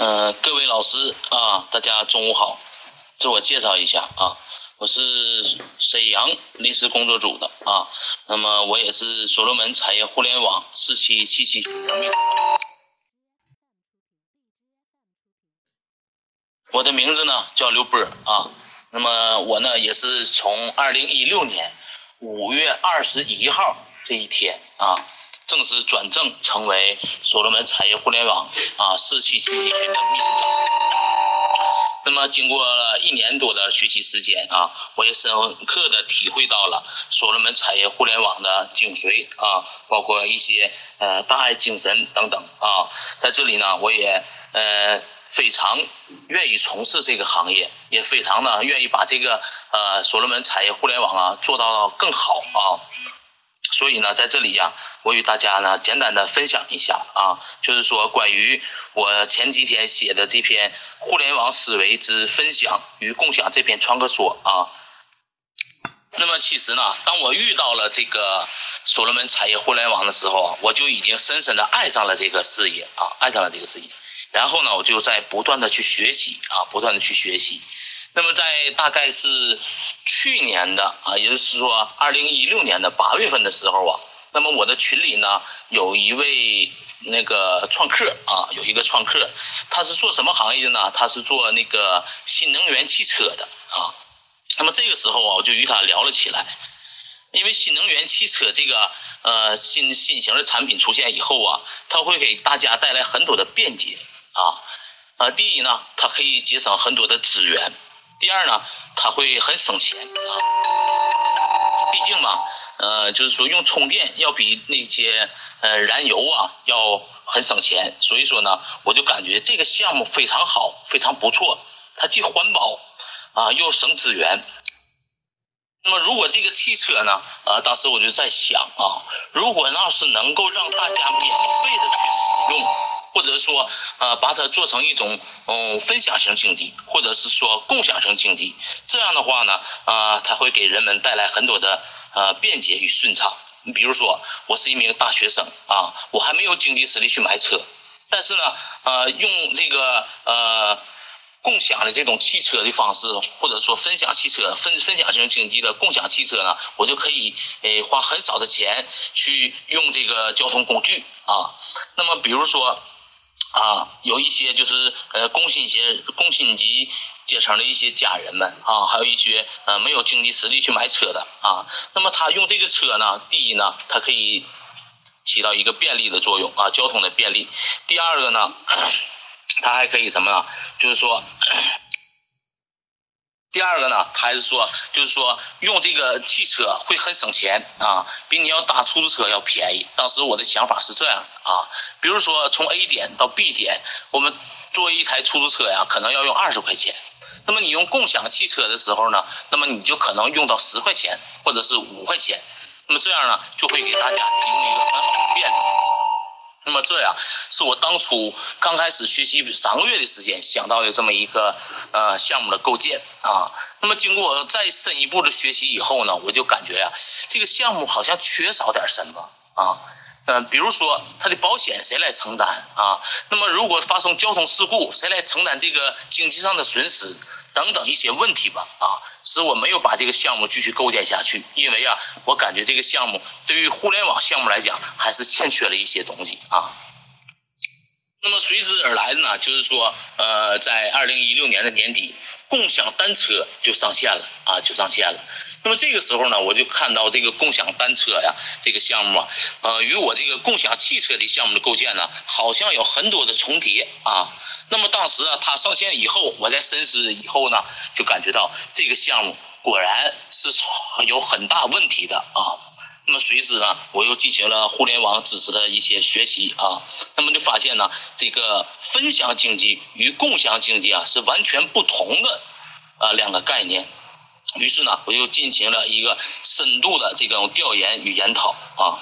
嗯，各位老师啊，大家中午好。自我介绍一下啊，我是沈阳临时工作组的啊，那么我也是所罗门产业互联网四期七期学员。我的名字呢叫刘波啊，那么我呢也是从二零一六年五月二十一号这一天啊。正式转正成为所罗门产业互联网啊四期集群的秘书长。那么经过了一年多的学习时间啊，我也深刻的体会到了所罗门产业互联网的精髓啊，包括一些呃大爱精神等等啊。在这里呢，我也呃非常愿意从事这个行业，也非常呢愿意把这个呃所罗门产业互联网啊做到更好啊。所以呢，在这里呀，我与大家呢简单的分享一下啊，就是说关于我前几天写的这篇互联网思维之分享与共享这篇创客说啊。那么其实呢，当我遇到了这个所罗门产业互联网的时候，我就已经深深的爱上了这个事业啊，爱上了这个事业。然后呢，我就在不断的去学习啊，不断的去学习。那么在大概是去年的啊，也就是说二零一六年的八月份的时候啊，那么我的群里呢有一位那个创客啊，有一个创客，他是做什么行业的呢？他是做那个新能源汽车的啊。那么这个时候啊，我就与他聊了起来，因为新能源汽车这个呃新新型的产品出现以后啊，它会给大家带来很多的便捷啊啊，第一呢，它可以节省很多的资源。第二呢，它会很省钱啊，毕竟嘛，呃，就是说用充电要比那些呃燃油啊要很省钱，所以说呢，我就感觉这个项目非常好，非常不错，它既环保啊又省资源。那么如果这个汽车呢，啊，当时我就在想啊，如果要是能够让大家免费的去使用。或者说，呃，把它做成一种嗯分享型经济，或者是说共享型经济，这样的话呢，啊，它会给人们带来很多的呃便捷与顺畅。你比如说，我是一名大学生啊，我还没有经济实力去买车，但是呢，呃，用这个呃共享的这种汽车的方式，或者说分享汽车分分享型经济的共享汽车呢，我就可以诶花很少的钱去用这个交通工具啊。那么比如说。啊，有一些就是呃工薪阶工薪级阶层的一些家人们啊，还有一些呃没有经济实力去买车的啊，那么他用这个车呢，第一呢，它可以起到一个便利的作用啊，交通的便利；第二个呢，它还可以什么呢？就是说。第二个呢，他还是说，就是说用这个汽车会很省钱啊，比你要打出租车要便宜。当时我的想法是这样啊，比如说从 A 点到 B 点，我们坐一台出租车呀，可能要用二十块钱。那么你用共享汽车的时候呢，那么你就可能用到十块钱或者是五块钱。那么这样呢，就会给大家提供一个很好的便利。那么这样是我当初刚开始学习三个月的时间想到的这么一个呃项目的构建啊。那么经过再深一步的学习以后呢，我就感觉呀，这个项目好像缺少点什么啊。嗯，比如说它的保险谁来承担啊？那么如果发生交通事故，谁来承担这个经济上的损失等等一些问题吧啊，使我没有把这个项目继续构建下去，因为啊，我感觉这个项目对于互联网项目来讲还是欠缺了一些东西啊。那么随之而来的呢，就是说呃，在二零一六年的年底，共享单车就上线了啊，就上线了。那么这个时候呢，我就看到这个共享单车呀，这个项目啊，呃，与我这个共享汽车的项目的构建呢，好像有很多的重叠啊。那么当时啊，它上线以后，我在深思以后呢，就感觉到这个项目果然是有很大问题的啊。那么随之呢，我又进行了互联网知识的一些学习啊。那么就发现呢，这个分享经济与共享经济啊，是完全不同的啊两个概念。于是呢，我又进行了一个深度的这种调研与研讨啊。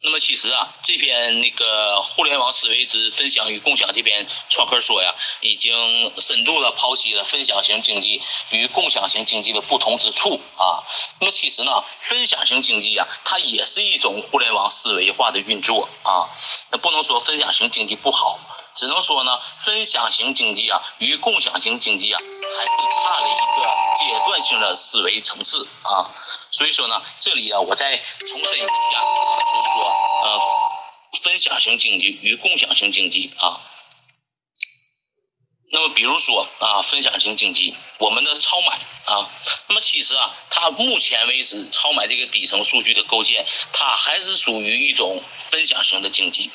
那么其实啊，这篇那个互联网思维之分享与共享这篇创客说呀，已经深度的剖析了分享型经济与共享型经济的不同之处啊。那么其实呢，分享型经济啊，它也是一种互联网思维化的运作啊。那不能说分享型经济不好只能说呢，分享型经济啊与共享型经济啊还是差了一个阶段性的思维层次啊。所以说呢，这里啊我再重申一下，就是说呃，分享型经济与共享型经济啊。那么比如说啊，分享型经济，我们的超买啊，那么其实啊，它目前为止超买这个底层数据的构建，它还是属于一种分享型的经济。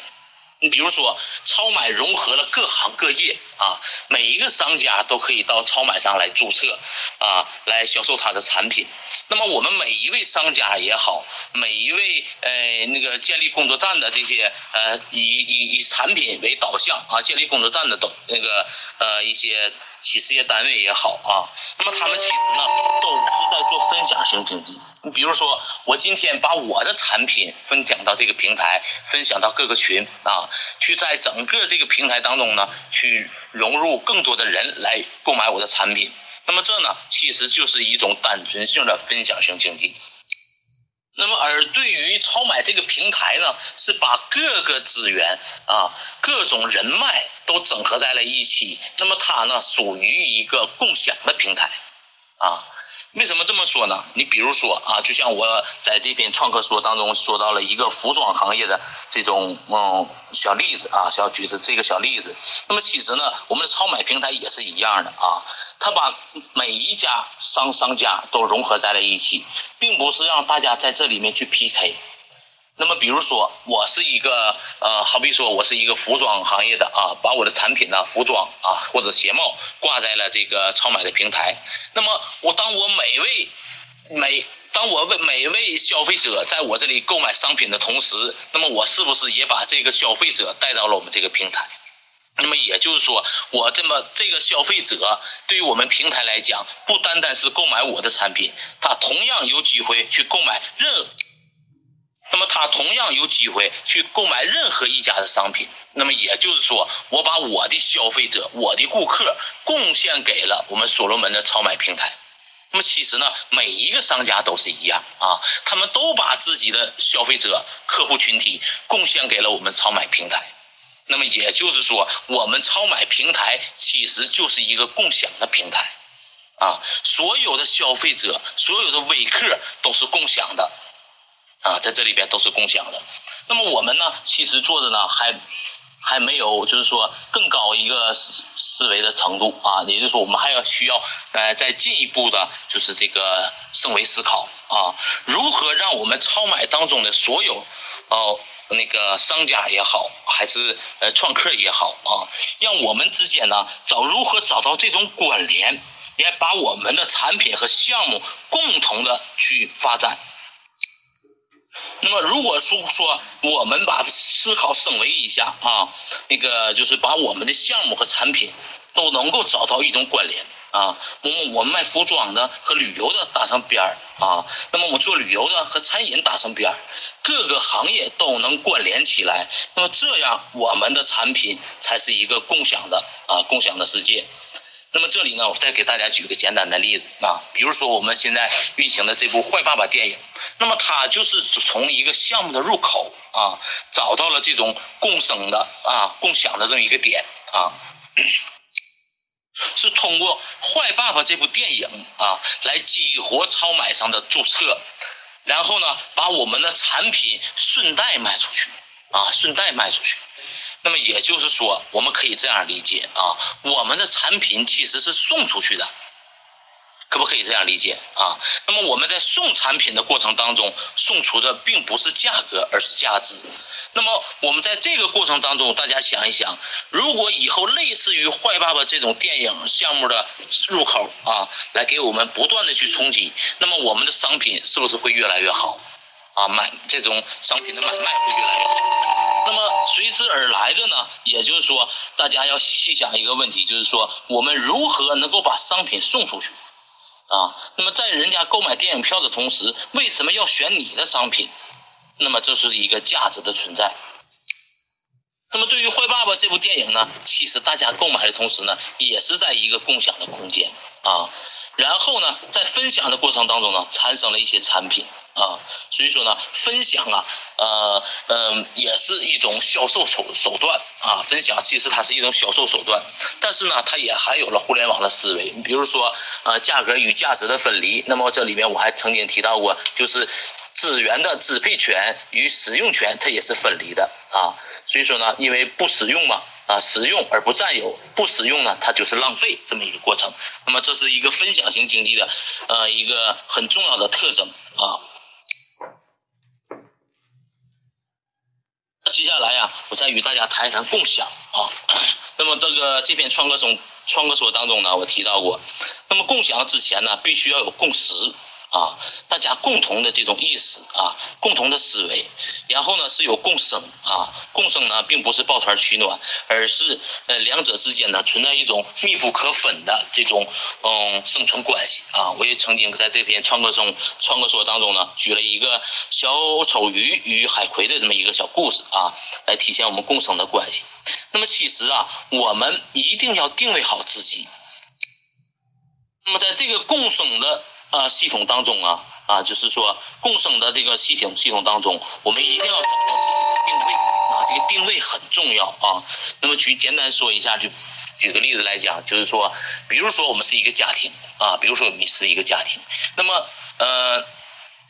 你比如说，超买融合了各行各业啊，每一个商家都可以到超买上来注册啊，来销售他的产品。那么我们每一位商家也好，每一位呃那个建立工作站的这些呃以以以产品为导向啊，建立工作站的都那个呃一些企事业单位也好啊，那么他们其实呢都是在做分享型经济。你比如说，我今天把我的产品分享到这个平台，分享到各个群啊，去在整个这个平台当中呢，去融入更多的人来购买我的产品。那么这呢，其实就是一种单纯性的分享型经济。那么而对于超买这个平台呢，是把各个资源啊、各种人脉都整合在了一起。那么它呢，属于一个共享的平台啊。为什么这么说呢？你比如说啊，就像我在这篇创客说当中说到了一个服装行业的这种嗯小例子啊，小举的这个小例子。那么其实呢，我们的超买平台也是一样的啊，它把每一家商商家都融合在了一起，并不是让大家在这里面去 PK。那么比如说，我是一个呃，好比说我是一个服装行业的啊，把我的产品呢，服装啊或者鞋帽挂在了这个超买的平台。那么我当我每位每当我为每位消费者在我这里购买商品的同时，那么我是不是也把这个消费者带到了我们这个平台？那么也就是说，我这么这个消费者对于我们平台来讲，不单单是购买我的产品，他同样有机会去购买任。那么他同样有机会去购买任何一家的商品。那么也就是说，我把我的消费者、我的顾客贡献给了我们所罗门的超买平台。那么其实呢，每一个商家都是一样啊，他们都把自己的消费者、客户群体贡献给了我们超买平台。那么也就是说，我们超买平台其实就是一个共享的平台啊，所有的消费者、所有的微客都是共享的。啊，在这里边都是共享的。那么我们呢，其实做的呢还还没有，就是说更高一个思思维的程度啊，也就是说我们还要需要呃再进一步的，就是这个升维思考啊，如何让我们超买当中的所有哦那个商家也好，还是呃创客也好啊，让我们之间呢找如何找到这种关联，也把我们的产品和项目共同的去发展。那么，如果说说我们把思考升维一下啊，那个就是把我们的项目和产品都能够找到一种关联啊，我们我们卖服装的和旅游的打上边儿啊，那么我做旅游的和餐饮打上边儿，各个行业都能关联起来，那么这样我们的产品才是一个共享的啊，共享的世界。那么这里呢，我再给大家举个简单的例子啊，比如说我们现在运行的这部《坏爸爸》电影，那么他就是从一个项目的入口啊，找到了这种共生的啊、共享的这么一个点啊，是通过《坏爸爸》这部电影啊，来激活超买上的注册，然后呢，把我们的产品顺带卖出去啊，顺带卖出去。那么也就是说，我们可以这样理解啊，我们的产品其实是送出去的，可不可以这样理解啊？那么我们在送产品的过程当中，送出的并不是价格，而是价值。那么我们在这个过程当中，大家想一想，如果以后类似于《坏爸爸》这种电影项目的入口啊，来给我们不断的去冲击，那么我们的商品是不是会越来越好啊？买这种商品的买卖会越来越好。那么随之而来的呢，也就是说，大家要细想一个问题，就是说，我们如何能够把商品送出去啊？那么在人家购买电影票的同时，为什么要选你的商品？那么这是一个价值的存在。那么对于《坏爸爸》这部电影呢，其实大家购买的同时呢，也是在一个共享的空间啊。然后呢，在分享的过程当中呢，产生了一些产品啊，所以说呢，分享啊，呃，嗯，也是一种销售手手段啊，分享其实它是一种销售手段，但是呢，它也含有了互联网的思维，比如说，呃，价格与价值的分离，那么这里面我还曾经提到过，就是资源的支配权与使用权它也是分离的啊，所以说呢，因为不使用嘛。啊，使用而不占有，不使用呢，它就是浪费这么一个过程。那么这是一个分享型经济的呃一个很重要的特征啊。接下来呀，我再与大家谈一谈共享啊。那么这个这篇创客中创客说当中呢，我提到过，那么共享之前呢，必须要有共识。啊，大家共同的这种意识啊，共同的思维，然后呢是有共生啊，共生呢并不是抱团取暖，而是呃两者之间呢存在一种密不可分的这种嗯生存关系啊。我也曾经在这篇创客中创客说当中呢举了一个小丑鱼与海葵的这么一个小故事啊，来体现我们共生的关系。那么其实啊，我们一定要定位好自己。那么在这个共生的。啊，系统当中啊啊，就是说共生的这个系统系统当中，我们一定要找到自己的定位啊，这个定位很重要啊。那么举简单说一下，就举个例子来讲，就是说，比如说我们是一个家庭啊，比如说你是一个家庭，那么呃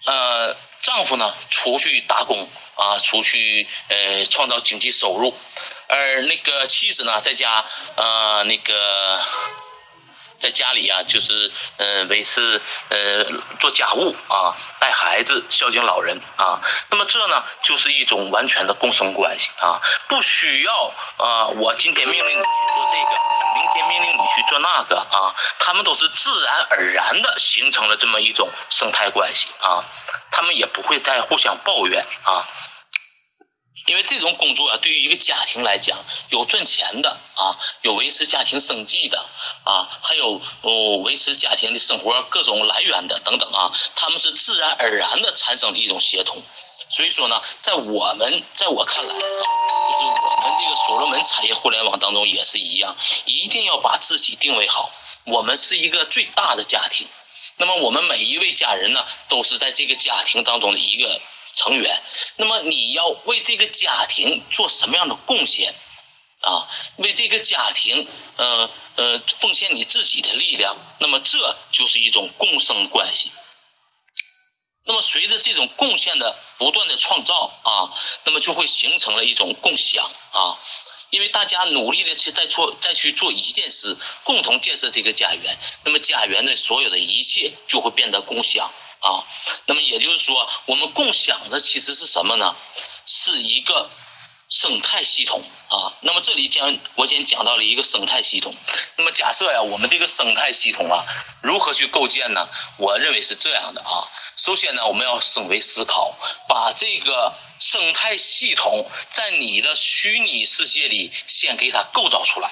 呃，丈夫呢出去打工啊，出去呃创造经济收入，而那个妻子呢在家呃那个。在家里呀，就是呃维持呃做家务啊，带孩子，孝敬老人啊。那么这呢，就是一种完全的共生关系啊，不需要啊，我今天命令你去做这个，明天命令你去做那个啊，他们都是自然而然的形成了这么一种生态关系啊，他们也不会再互相抱怨啊。因为这种工作啊，对于一个家庭来讲，有赚钱的啊，有维持家庭生计的啊，还有哦维持家庭的生活各种来源的等等啊，他们是自然而然的产生的一种协同。所以说呢，在我们在我看来，就是我们这个所罗门产业互联网当中也是一样，一定要把自己定位好。我们是一个最大的家庭，那么我们每一位家人呢，都是在这个家庭当中的一个。成员，那么你要为这个家庭做什么样的贡献啊？为这个家庭，呃呃，奉献你自己的力量，那么这就是一种共生关系。那么随着这种贡献的不断的创造啊，那么就会形成了一种共享啊。因为大家努力的去再做再去做一件事，共同建设这个家园，那么家园的所有的一切就会变得共享。啊，那么也就是说，我们共享的其实是什么呢？是一个生态系统啊。那么这里讲，我先讲到了一个生态系统。那么假设呀，我们这个生态系统啊，如何去构建呢？我认为是这样的啊。首先呢，我们要升维思考，把这个生态系统在你的虚拟世界里先给它构造出来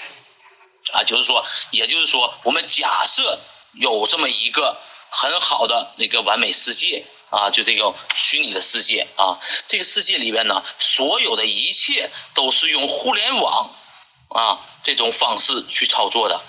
啊。就是说，也就是说，我们假设有这么一个。很好的那个完美世界啊，就这个虚拟的世界啊，这个世界里边呢，所有的一切都是用互联网啊这种方式去操作的。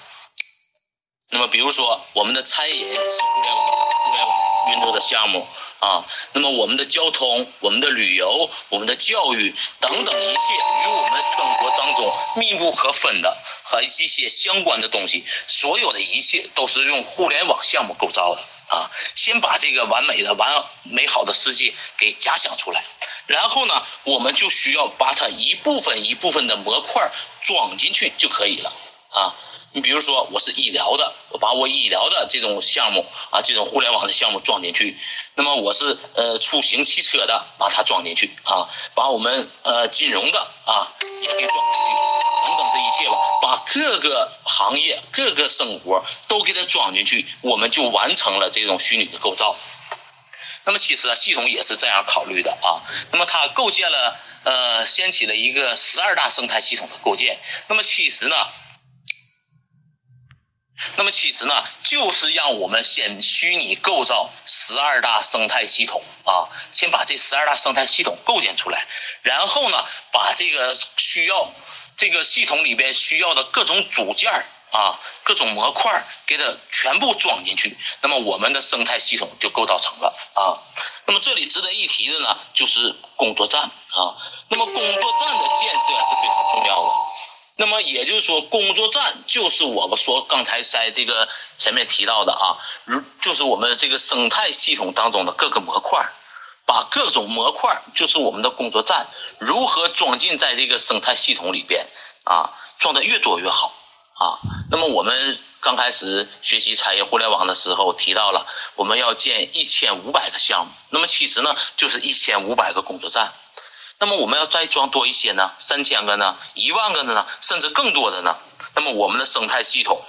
那么，比如说我们的餐饮是互联网互联网运作的项目啊，那么我们的交通、我们的旅游、我们的教育等等一切与我们生活当中密不可分的。和一些相关的东西，所有的一切都是用互联网项目构造的啊。先把这个完美的、完美好的世界给假想出来，然后呢，我们就需要把它一部分一部分的模块装进去就可以了啊。你比如说，我是医疗的，我把我医疗的这种项目啊，这种互联网的项目装进去。那么我是呃出行汽车的，把它装进去啊，把我们呃金融的啊也给装进去，等等这一切吧，把各个行业、各个生活都给它装进去，我们就完成了这种虚拟的构造。那么其实啊，系统也是这样考虑的啊。那么它构建了呃，掀起了一个十二大生态系统的构建。那么其实呢？那么其实呢，就是让我们先虚拟构造十二大生态系统啊，先把这十二大生态系统构建出来，然后呢，把这个需要这个系统里边需要的各种组件啊、各种模块给它全部装进去，那么我们的生态系统就构造成了啊。那么这里值得一提的呢，就是工作站啊。那么工作站的建设是非常重要的。那么也就是说，工作站就是我们说刚才在这个前面提到的啊，如就是我们这个生态系统当中的各个模块，把各种模块就是我们的工作站，如何装进在这个生态系统里边啊，装的越多越好啊。那么我们刚开始学习产业互联网的时候提到了，我们要建一千五百个项目，那么其实呢就是一千五百个工作站。那么我们要再装多一些呢？三千个呢？一万个的呢？甚至更多的呢？那么我们的生态系统，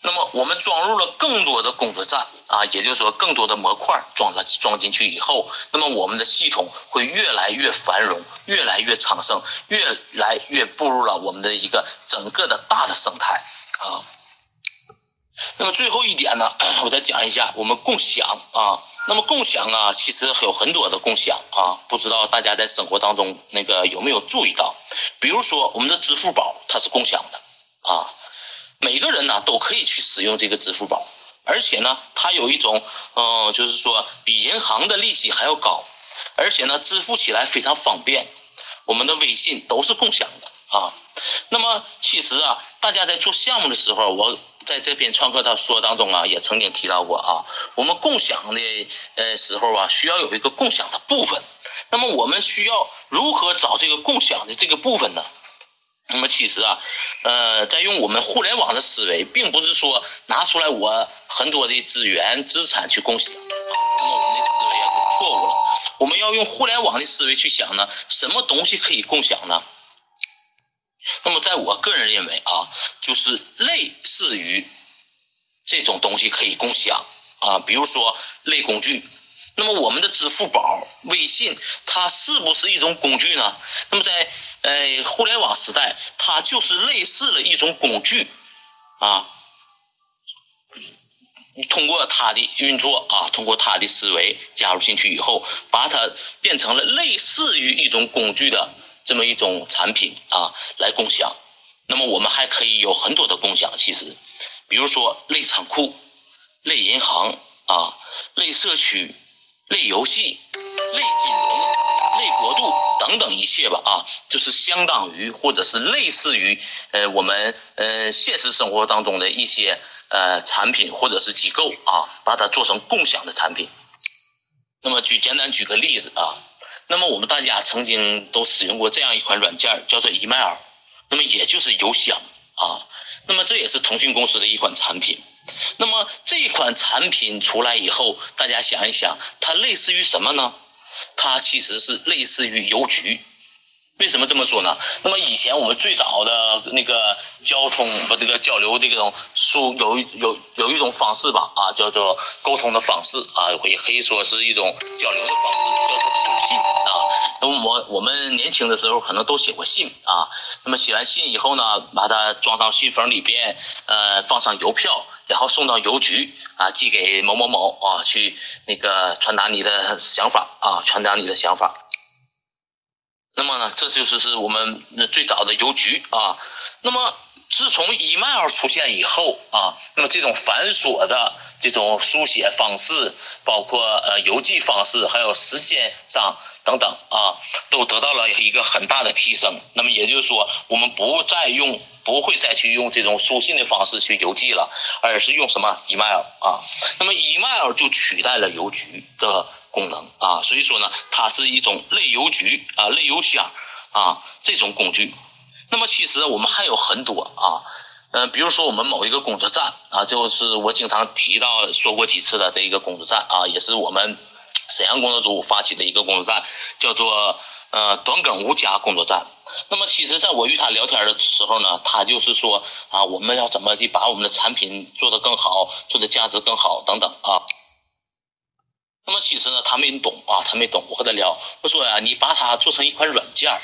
那么我们装入了更多的工作站啊，也就是说更多的模块装了装进去以后，那么我们的系统会越来越繁荣，越来越昌盛，越来越步入了我们的一个整个的大的生态啊。那么最后一点呢，我再讲一下我们共享啊。那么共享啊，其实有很多的共享啊，不知道大家在生活当中那个有没有注意到？比如说我们的支付宝它是共享的啊，每个人呢都可以去使用这个支付宝，而且呢它有一种嗯，就是说比银行的利息还要高，而且呢支付起来非常方便。我们的微信都是共享的啊。那么其实啊，大家在做项目的时候，我。在这篇创客他说当中啊，也曾经提到过啊，我们共享的呃时候啊，需要有一个共享的部分。那么我们需要如何找这个共享的这个部分呢？那么其实啊，呃，在用我们互联网的思维，并不是说拿出来我很多的资源资产去共享，那么我们的思维啊就错误了。我们要用互联网的思维去想呢，什么东西可以共享呢？那么，在我个人认为啊，就是类似于这种东西可以共享啊，比如说类工具。那么，我们的支付宝、微信，它是不是一种工具呢？那么，在呃互联网时代，它就是类似了一种工具啊。通过它的运作啊，通过它的思维加入进去以后，把它变成了类似于一种工具的。这么一种产品啊，来共享。那么我们还可以有很多的共享，其实，比如说类仓库、类银行啊、类社区、类游戏、类金融、类国度等等一切吧啊，就是相当于或者是类似于呃我们呃现实生活当中的一些呃产品或者是机构啊，把它做成共享的产品。那么举简单举个例子啊。那么我们大家曾经都使用过这样一款软件，叫做 email，那么也就是邮箱啊。那么这也是腾讯公司的一款产品。那么这款产品出来以后，大家想一想，它类似于什么呢？它其实是类似于邮局。为什么这么说呢？那么以前我们最早的那个交通和这个交流这种书有有有一种方式吧啊，叫做沟通的方式啊，也可以说是一种交流的方式，叫做书信啊。那么我我们年轻的时候可能都写过信啊。那么写完信以后呢，把它装到信封里边，呃，放上邮票，然后送到邮局啊，寄给某某某啊，去那个传达你的想法啊，传达你的想法。那么呢，这就是是我们最早的邮局啊。那么自从 email 出现以后啊，那么这种繁琐的这种书写方式，包括呃邮寄方式，还有时间上等等啊，都得到了一个很大的提升。那么也就是说，我们不再用，不会再去用这种书信的方式去邮寄了，而是用什么 email 啊？那么 email 就取代了邮局的。功能啊，所以说呢，它是一种类邮局啊、类邮箱啊这种工具。那么其实我们还有很多啊，嗯，比如说我们某一个工作站啊，就是我经常提到说过几次的这一个工作站啊，也是我们沈阳工作组发起的一个工作站，叫做呃短梗无家工作站。那么其实在我与他聊天的时候呢，他就是说啊，我们要怎么去把我们的产品做得更好，做的价值更好等等啊。那么其实呢，他没懂啊，他没懂。我和他聊，我说呀，你把它做成一款软件，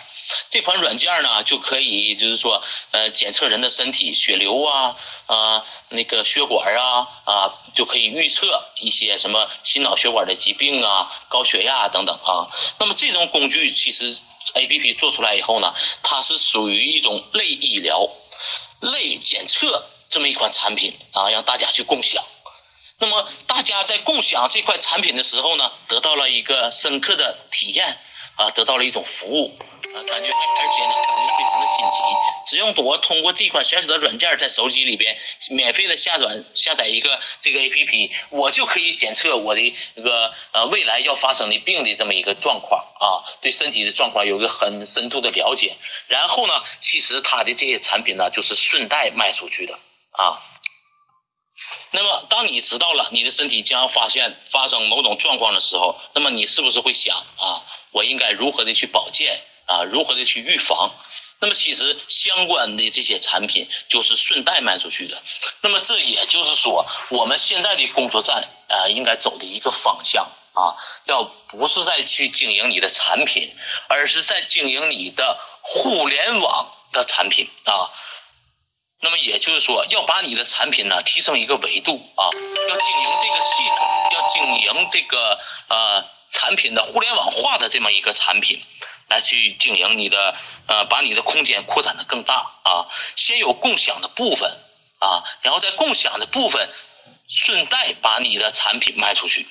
这款软件呢就可以，就是说，呃，检测人的身体血流啊，啊，那个血管啊，啊，就可以预测一些什么心脑血管的疾病啊，高血压等等啊。那么这种工具其实 A P P 做出来以后呢，它是属于一种类医疗、类检测这么一款产品啊，让大家去共享。那么大家在共享这块产品的时候呢，得到了一个深刻的体验啊，得到了一种服务啊，感觉而且呢，感觉非常的新奇。只用我通过这款选手的软件，在手机里边免费的下载下载一个这个 A P P，我就可以检测我的这个呃未来要发生的病的这么一个状况啊，对身体的状况有一个很深度的了解。然后呢，其实它的这些产品呢，就是顺带卖出去的啊。那么，当你知道了你的身体将要发现发生某种状况的时候，那么你是不是会想啊，我应该如何的去保健啊，如何的去预防？那么，其实相关的这些产品就是顺带卖出去的。那么，这也就是说，我们现在的工作站啊，应该走的一个方向啊，要不是在去经营你的产品，而是在经营你的互联网的产品啊。那么也就是说，要把你的产品呢提升一个维度啊，要经营这个系统，要经营这个呃产品的互联网化的这么一个产品，来去经营你的呃把你的空间扩展的更大啊，先有共享的部分啊，然后在共享的部分顺带把你的产品卖出去。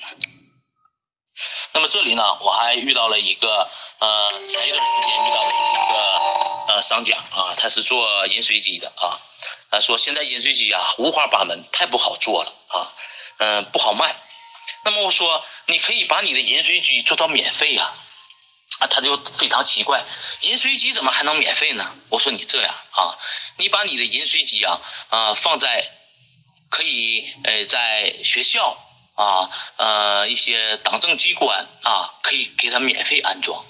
那么这里呢，我还遇到了一个呃前一段时间遇到的一个呃商家啊，他是做饮水机的啊。他说现在饮水机啊五花八门，太不好做了啊，嗯不好卖。那么我说你可以把你的饮水机做到免费呀，啊他就非常奇怪，饮水机怎么还能免费呢？我说你这样啊，你把你的饮水机啊啊放在可以呃在学校啊呃一些党政机关啊可以给他免费安装。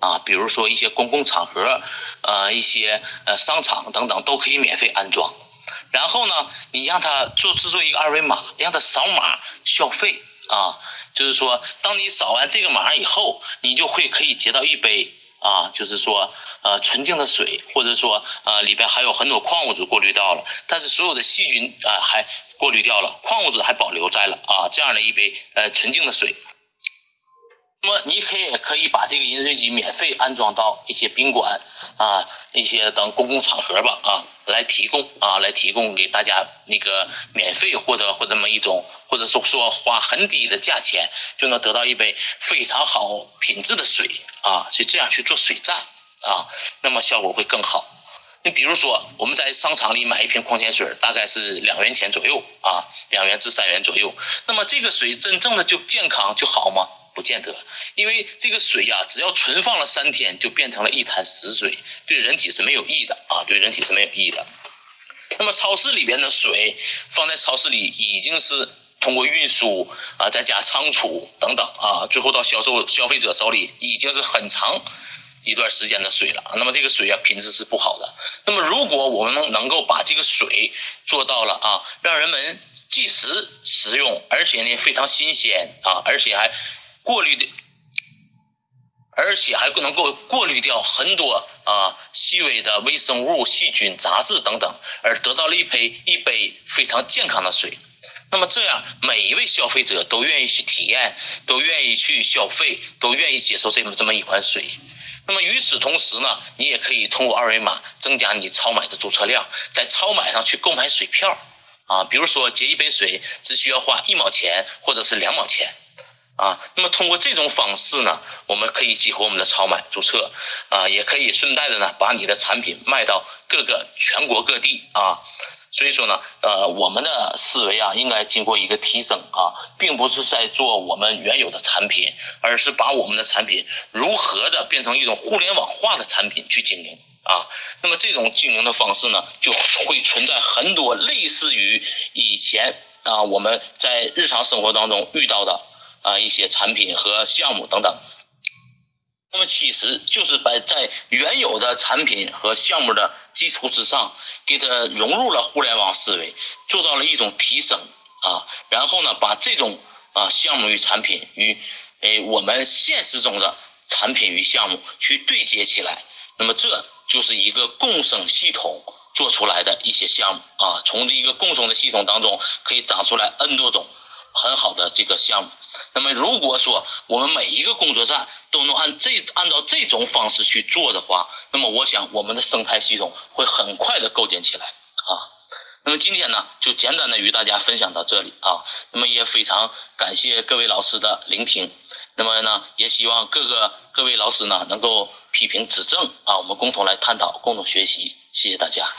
啊，比如说一些公共场合，呃，一些呃商场等等都可以免费安装。然后呢，你让他做制作一个二维码，让他扫码消费啊，就是说，当你扫完这个码以后，你就会可以接到一杯啊，就是说呃纯净的水，或者说呃里边还有很多矿物质过滤掉了，但是所有的细菌啊还过滤掉了，矿物质还保留在了啊，这样的一杯呃纯净的水。那么你可以可以把这个饮水机免费安装到一些宾馆啊，一些等公共场合吧啊，来提供啊，来提供给大家那个免费或者或这么一种，或者说说花很低的价钱就能得到一杯非常好品质的水啊，是这样去做水站啊，那么效果会更好。你比如说我们在商场里买一瓶矿泉水，大概是两元钱左右啊，两元至三元左右。那么这个水真正的就健康就好吗？不见得，因为这个水呀，只要存放了三天，就变成了一潭死水，对人体是没有益的啊，对人体是没有益的。那么超市里边的水放在超市里，已经是通过运输啊，再加仓储等等啊，最后到销售消费者手里，已经是很长一段时间的水了。那么这个水啊，品质是不好的。那么如果我们能能够把这个水做到了啊，让人们即时食用，而且呢非常新鲜啊，而且还。过滤的，而且还不能够过滤掉很多啊细微的微生物、细菌、杂质等等，而得到了一杯一杯非常健康的水。那么这样，每一位消费者都愿意去体验，都愿意去消费，都愿意接受这么这么一款水。那么与此同时呢，你也可以通过二维码增加你超买的注册量，在超买上去购买水票啊，比如说接一杯水只需要花一毛钱或者是两毛钱。啊，那么通过这种方式呢，我们可以激活我们的超买注册啊，也可以顺带的呢把你的产品卖到各个全国各地啊。所以说呢，呃，我们的思维啊应该经过一个提升啊，并不是在做我们原有的产品，而是把我们的产品如何的变成一种互联网化的产品去经营啊。那么这种经营的方式呢，就会存在很多类似于以前啊我们在日常生活当中遇到的。啊，一些产品和项目等等，那么其实就是把在原有的产品和项目的基础之上，给它融入了互联网思维，做到了一种提升啊，然后呢，把这种啊项目与产品与诶我们现实中的产品与项目去对接起来，那么这就是一个共生系统做出来的一些项目啊，从这一个共生的系统当中可以长出来 N 多种很好的这个项目。那么如果说我们每一个工作站都能按这按照这种方式去做的话，那么我想我们的生态系统会很快的构建起来啊。那么今天呢，就简单的与大家分享到这里啊。那么也非常感谢各位老师的聆听。那么呢，也希望各个各位老师呢能够批评指正啊，我们共同来探讨，共同学习。谢谢大家。